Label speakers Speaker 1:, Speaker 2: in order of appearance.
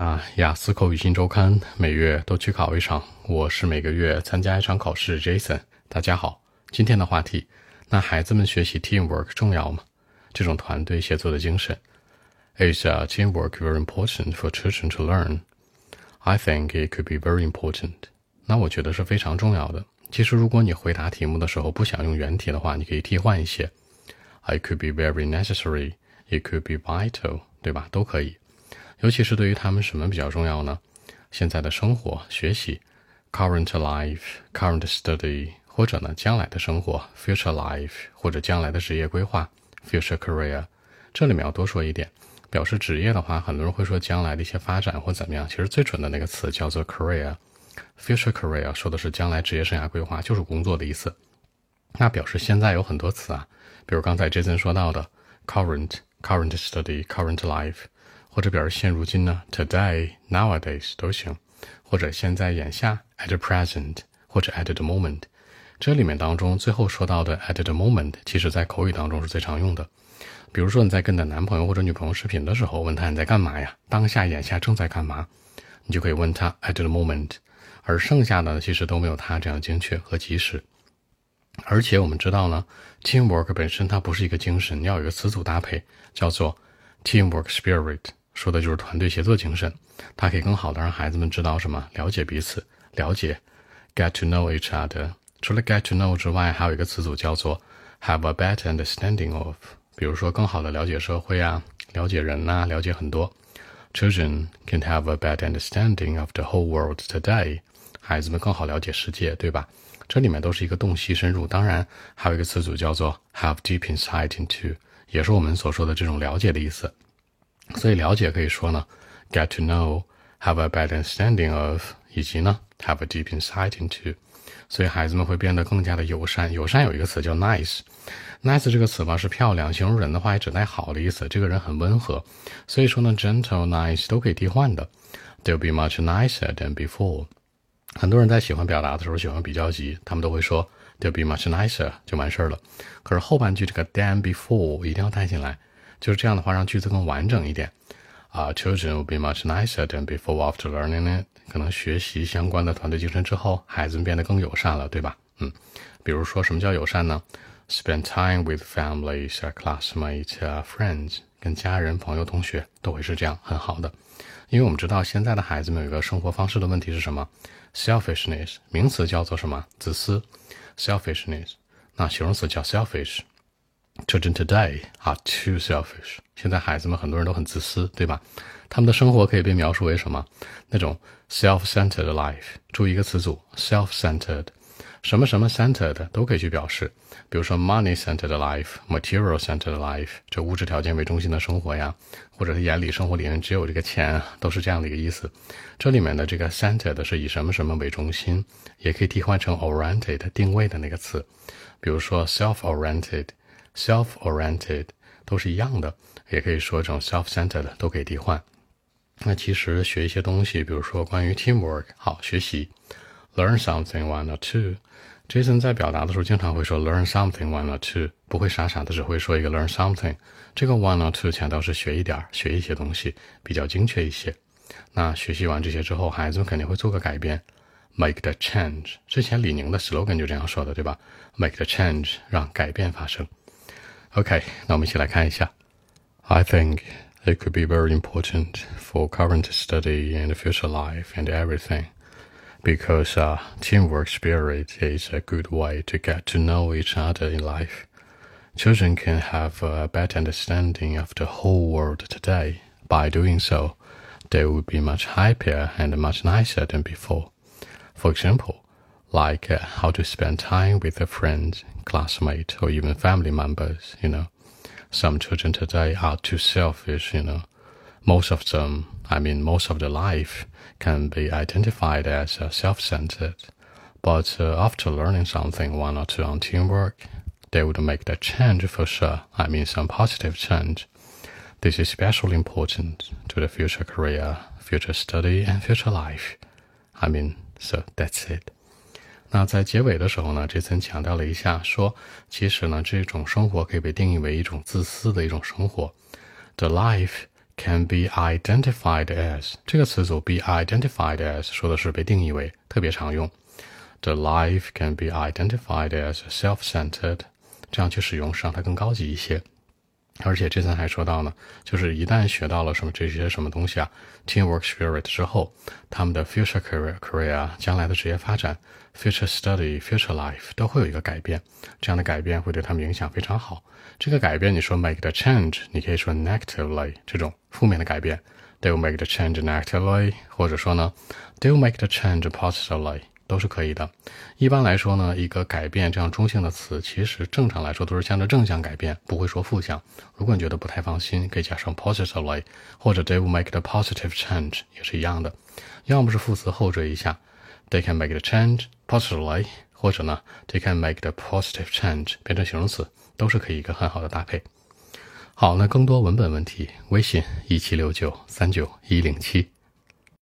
Speaker 1: 啊，雅思口语新周刊每月都去考一场，我是每个月参加一场考试。Jason，大家好，今天的话题，那孩子们学习 teamwork 重要吗？这种团队协作的精神，Is a teamwork very important for children to learn? I think it could be very important. 那我觉得是非常重要的。其实如果你回答题目的时候不想用原题的话，你可以替换一些，It could be very necessary. It could be vital，对吧？都可以。尤其是对于他们什么比较重要呢？现在的生活、学习，current life、current study，或者呢将来的生活，future life，或者将来的职业规划，future career。这里面要多说一点，表示职业的话，很多人会说将来的一些发展或怎么样。其实最准的那个词叫做 career，future career 说的是将来职业生涯规划，就是工作的意思。那表示现在有很多词啊，比如刚才 Jason 说到的 current、current study、current life。或者表示现如今呢，today、nowadays 都行，或者现在眼下 at present，或者 at the moment。这里面当中最后说到的 at the moment，其实在口语当中是最常用的。比如说你在跟你的男朋友或者女朋友视频的时候，问他你在干嘛呀？当下眼下正在干嘛？你就可以问他 at the moment。而剩下的其实都没有他这样精确和及时。而且我们知道呢，teamwork 本身它不是一个精神，要有一个词组搭配，叫做 teamwork spirit。说的就是团队协作精神，它可以更好的让孩子们知道什么，了解彼此，了解，get to know each other。除了 get to know 之外，还有一个词组叫做 have a better understanding of。比如说，更好的了解社会啊，了解人呐，了解很多。Children can have a better understanding of the whole world today。孩子们更好了解世界，对吧？这里面都是一个洞悉深入。当然，还有一个词组叫做 have deep insight into，也是我们所说的这种了解的意思。所以了解可以说呢，get to know，have a better understanding of，以及呢，have a deep insight into。所以孩子们会变得更加的友善。友善有一个词叫 nice，nice 这个词吧是漂亮，形容人的话也指代好的意思。这个人很温和。所以说呢，gentle、nice 都可以替换的。They'll be much nicer than before。很多人在喜欢表达的时候喜欢比较级，他们都会说 they'll be much nicer 就完事儿了。可是后半句这个 than before 一定要带进来。就是这样的话，让句子更完整一点。啊，Children will be much nicer than before after learning it。可能学习相关的团队精神之后，孩子们变得更友善了，对吧？嗯，比如说什么叫友善呢？Spend time with families, classmates, friends。跟家人、朋友、同学都会是这样很好的。因为我们知道现在的孩子们有一个生活方式的问题是什么？Selfishness，名词叫做什么？自私。Selfishness，那形容词叫 selfish。Children today are too selfish。现在孩子们很多人都很自私，对吧？他们的生活可以被描述为什么？那种 self-centered life。注意一个词组，self-centered，什么什么 centered 都可以去表示。比如说 money-centered life，material-centered life，就物质条件为中心的生活呀，或者是眼里生活里面只有这个钱，都是这样的一个意思。这里面的这个 centered 是以什么什么为中心，也可以替换成 oriented 定位的那个词，比如说 self-oriented。Self-oriented 都是一样的，也可以说这种 self-centered 都可以替换。那其实学一些东西，比如说关于 teamwork，好学习，learn something one or two。Jason 在表达的时候经常会说 learn something one or two，不会傻傻的只会说一个 learn something。这个 one or two 强调是学一点儿，学一些东西，比较精确一些。那学习完这些之后，孩子们肯定会做个改变，make the change。之前李宁的 slogan 就这样说的，对吧？make the change，让改变发生。Okay, now I think it could be very important for current study and future life and everything, because uh, teamwork spirit is a good way to get to know each other in life. Children can have a better understanding of the whole world today. By doing so, they will be much happier and much nicer than before. For example, like uh, how to spend time with a friend, classmate, or even family members, you know. Some children today are too selfish, you know. Most of them, I mean, most of their life can be identified as uh, self-centered. But uh, after learning something, one or two on teamwork, they would make that change for sure. I mean, some positive change. This is especially important to the future career, future study, and future life. I mean, so that's it. 那在结尾的时候呢，这森强调了一下，说其实呢，这种生活可以被定义为一种自私的一种生活。The life can be identified as 这个词组 be identified as 说的是被定义为，特别常用。The life can be identified as self-centered，这样去使用是让它更高级一些。而且这次还说到呢，就是一旦学到了什么这些什么东西啊，teamwork spirit 之后，他们的 future career career 将来的职业发展，future study future life 都会有一个改变，这样的改变会对他们影响非常好。这个改变你说 make the change，你可以说 negatively 这种负面的改变，they will make the change negatively，或者说呢，they will make the change positively。都是可以的。一般来说呢，一个改变这样中性的词，其实正常来说都是向着正向改变，不会说负向。如果你觉得不太放心，可以加上 positively，或者 they will make the positive change 也是一样的。要么是副词后缀一下，they can make the change positively，或者呢，they can make the positive change 变成形容词，都是可以一个很好的搭配。好，那更多文本问题，微信一七六九三九一零七。